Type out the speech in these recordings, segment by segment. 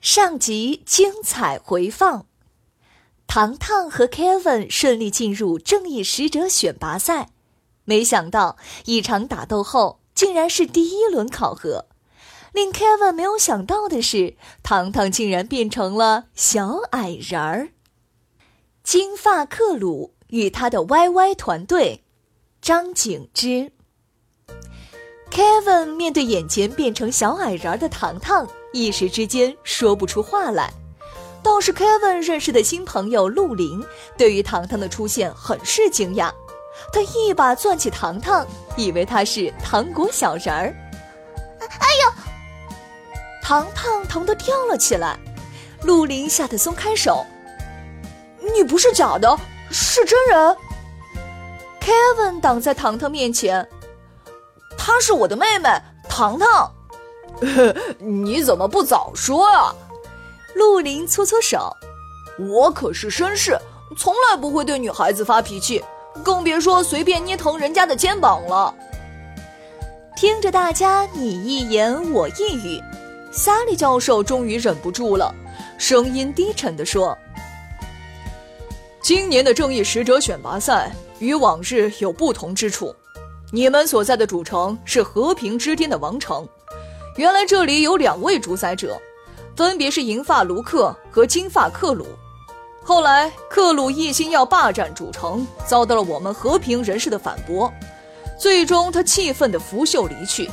上集精彩回放。糖糖和 Kevin 顺利进入正义使者选拔赛，没想到一场打斗后，竟然是第一轮考核。令 Kevin 没有想到的是，糖糖竟然变成了小矮人儿。金发克鲁与他的 YY 团队，张景之。Kevin 面对眼前变成小矮人儿的糖糖，一时之间说不出话来。倒是 Kevin 认识的新朋友陆林，对于糖糖的出现很是惊讶，他一把攥起糖糖，以为他是糖果小人儿。哎呦！糖糖疼得跳了起来，陆林吓得松开手：“你不是假的，是真人。”Kevin 挡在糖糖面前：“她是我的妹妹糖糖，你怎么不早说啊？”陆林搓搓手，我可是绅士，从来不会对女孩子发脾气，更别说随便捏疼人家的肩膀了。听着大家你一言我一语，萨利教授终于忍不住了，声音低沉地说：“今年的正义使者选拔赛与往日有不同之处，你们所在的主城是和平之巅的王城，原来这里有两位主宰者。”分别是银发卢克和金发克鲁，后来克鲁一心要霸占主城，遭到了我们和平人士的反驳，最终他气愤的拂袖离去。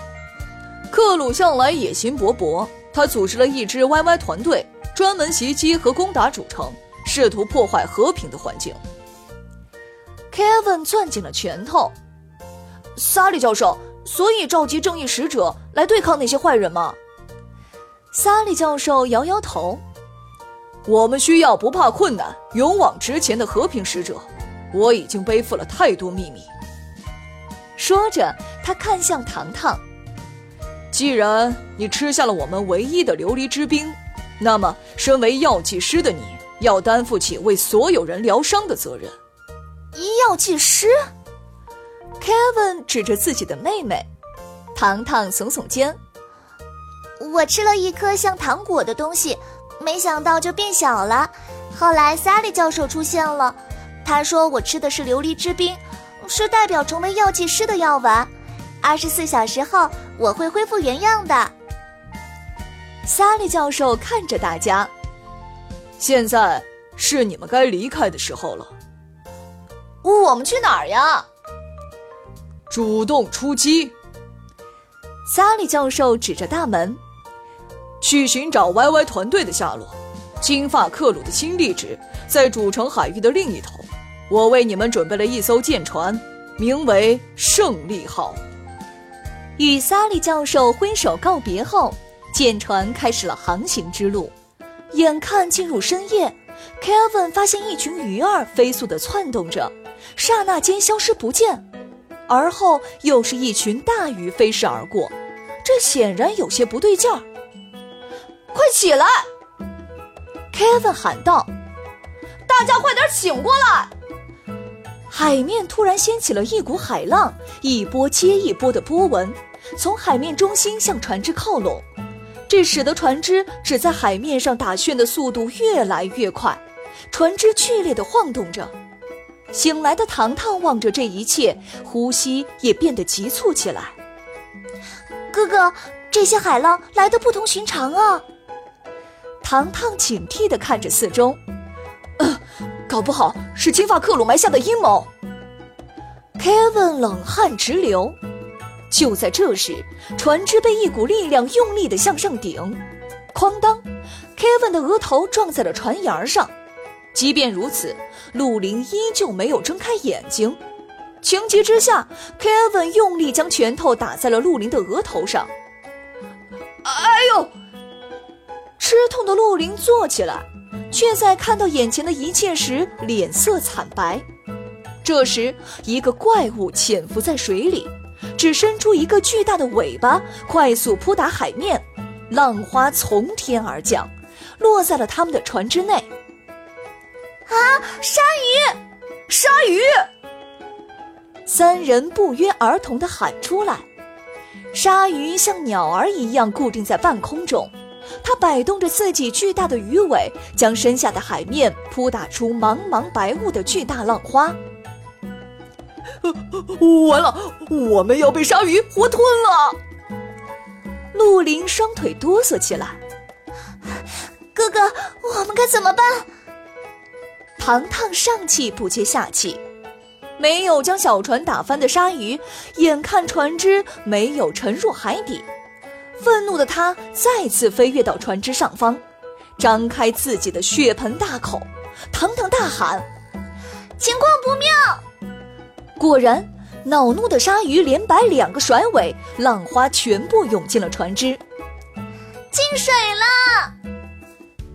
克鲁向来野心勃勃，他组织了一支 YY 团队，专门袭击和攻打主城，试图破坏和平的环境。Kevin 攥紧了拳头，萨利教授，所以召集正义使者来对抗那些坏人吗？萨利教授摇摇头：“我们需要不怕困难、勇往直前的和平使者。我已经背负了太多秘密。”说着，他看向糖糖：“既然你吃下了我们唯一的琉璃之冰，那么身为药剂师的你要担负起为所有人疗伤的责任。”医药剂师，Kevin 指着自己的妹妹，糖糖耸耸肩。我吃了一颗像糖果的东西，没想到就变小了。后来萨利教授出现了，他说我吃的是琉璃之冰，是代表成为药剂师的药丸。二十四小时后我会恢复原样的。萨利教授看着大家，现在是你们该离开的时候了。我们去哪儿呀？主动出击。萨利教授指着大门。去寻找 YY 团队的下落。金发克鲁的新地址在主城海域的另一头。我为你们准备了一艘舰船，名为“胜利号”。与萨利教授挥手告别后，舰船开始了航行之路。眼看进入深夜，Kevin 发现一群鱼儿飞速地窜动着，刹那间消失不见。而后又是一群大鱼飞逝而过，这显然有些不对劲儿。快起来！Kevin 喊道：“大家快点醒过来！”海面突然掀起了一股海浪，一波接一波的波纹从海面中心向船只靠拢，这使得船只只在海面上打旋的速度越来越快，船只剧烈的晃动着。醒来的糖糖望着这一切，呼吸也变得急促起来。哥哥，这些海浪来的不同寻常啊！糖糖警惕地看着四周，呃，搞不好是金发克鲁埋下的阴谋。Kevin 冷汗直流。就在这时，船只被一股力量用力地向上顶，哐当，Kevin 的额头撞在了船沿上。即便如此，陆林依旧没有睁开眼睛。情急之下，Kevin 用力将拳头打在了陆林的额头上。哎呦！吃痛的陆林坐起来，却在看到眼前的一切时脸色惨白。这时，一个怪物潜伏在水里，只伸出一个巨大的尾巴，快速扑打海面，浪花从天而降，落在了他们的船只内。啊！鲨鱼！鲨鱼！三人不约而同的喊出来。鲨鱼像鸟儿一样固定在半空中，它摆动着自己巨大的鱼尾，将身下的海面扑打出茫茫白雾的巨大浪花。完了，我们要被鲨鱼活吞了！陆林双腿哆嗦起来。哥哥，我们该怎么办？糖糖上气不接下气。没有将小船打翻的鲨鱼，眼看船只没有沉入海底，愤怒的他再次飞跃到船只上方，张开自己的血盆大口。糖糖大喊：“情况不妙！”果然，恼怒的鲨鱼连摆两个甩尾，浪花全部涌进了船只，进水了！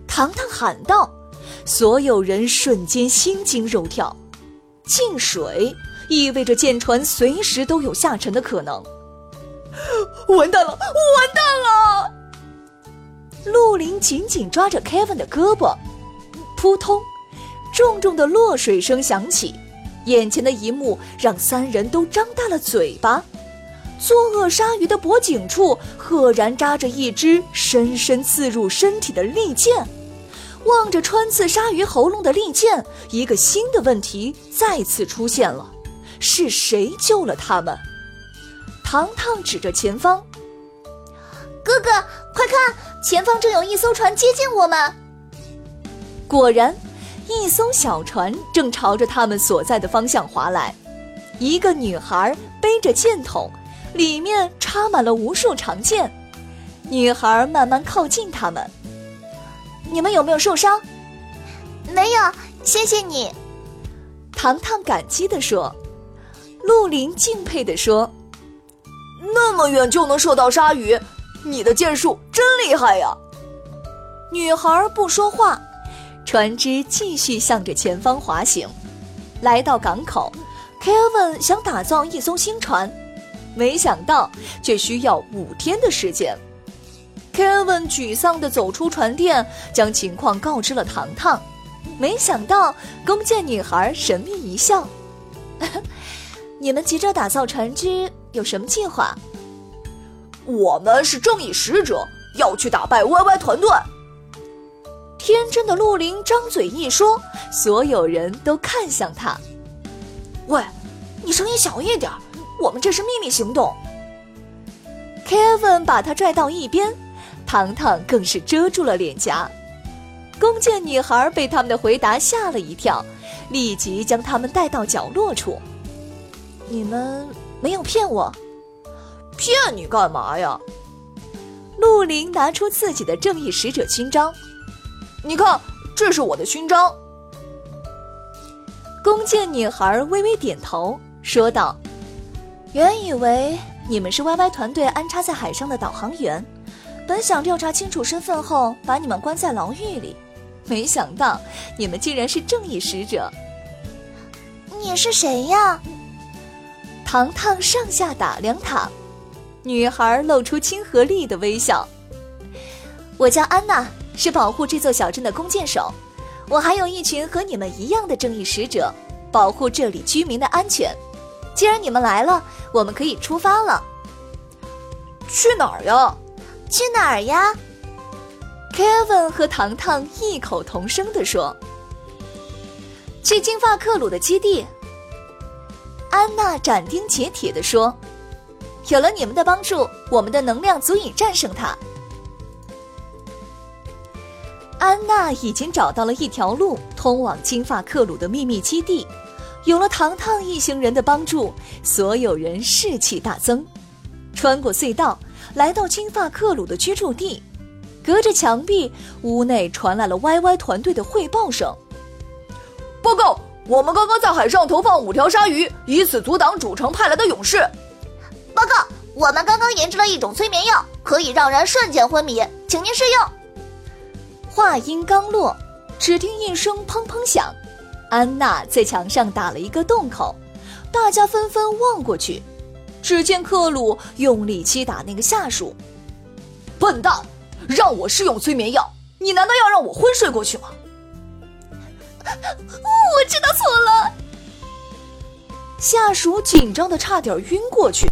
糖糖喊道，所有人瞬间心惊肉跳。进水意味着舰船随时都有下沉的可能，完蛋了，我完蛋了！陆林紧紧抓着 Kevin 的胳膊，扑通，重重的落水声响起，眼前的一幕让三人都张大了嘴巴。作恶鲨鱼的脖颈处赫然扎着一支深深刺入身体的利剑。望着穿刺鲨鱼喉咙的利剑，一个新的问题再次出现了：是谁救了他们？糖糖指着前方：“哥哥，快看，前方正有一艘船接近我们。”果然，一艘小船正朝着他们所在的方向划来。一个女孩背着箭筒，里面插满了无数长剑。女孩慢慢靠近他们。你们有没有受伤？没有，谢谢你。糖糖感激地说。陆林敬佩地说：“那么远就能射到鲨鱼，你的箭术真厉害呀！”女孩不说话，船只继续向着前方滑行。来到港口，Kevin 想打造一艘新船，没想到却需要五天的时间。Kevin 沮丧地走出船店，将情况告知了糖糖。没想到弓箭女孩神秘一笑：“ 你们急着打造船只，有什么计划？”“我们是正义使者，要去打败 YY 团队。”天真的陆林张嘴一说，所有人都看向他。“喂，你声音小一点，我们这是秘密行动。”Kevin 把他拽到一边。糖糖更是遮住了脸颊，弓箭女孩被他们的回答吓了一跳，立即将他们带到角落处。你们没有骗我，骗你干嘛呀？陆林拿出自己的正义使者勋章，你看，这是我的勋章。弓箭女孩微微点头，说道：“原以为你们是 YY 团队安插在海上的导航员。”本想调查清楚身份后把你们关在牢狱里，没想到你们竟然是正义使者。你是谁呀？糖糖上下打量她，女孩露出亲和力的微笑。我叫安娜，是保护这座小镇的弓箭手。我还有一群和你们一样的正义使者，保护这里居民的安全。既然你们来了，我们可以出发了。去哪儿呀？去哪儿呀？Kevin 和糖糖异口同声地说：“去金发克鲁的基地。”安娜斩钉截铁地说：“有了你们的帮助，我们的能量足以战胜他。”安娜已经找到了一条路通往金发克鲁的秘密基地，有了糖糖一行人的帮助，所有人士气大增，穿过隧道。来到金发克鲁的居住地，隔着墙壁，屋内传来了 YY 团队的汇报声：“报告，我们刚刚在海上投放五条鲨鱼，以此阻挡主城派来的勇士。报告，我们刚刚研制了一种催眠药，可以让人瞬间昏迷，请您试用。”话音刚落，只听一声砰砰响，安娜在墙上打了一个洞口，大家纷纷望过去，只见克鲁用力击打那个下属。笨蛋！让我试用催眠药，你难道要让我昏睡过去吗？我知道错了。下属紧张的差点晕过去。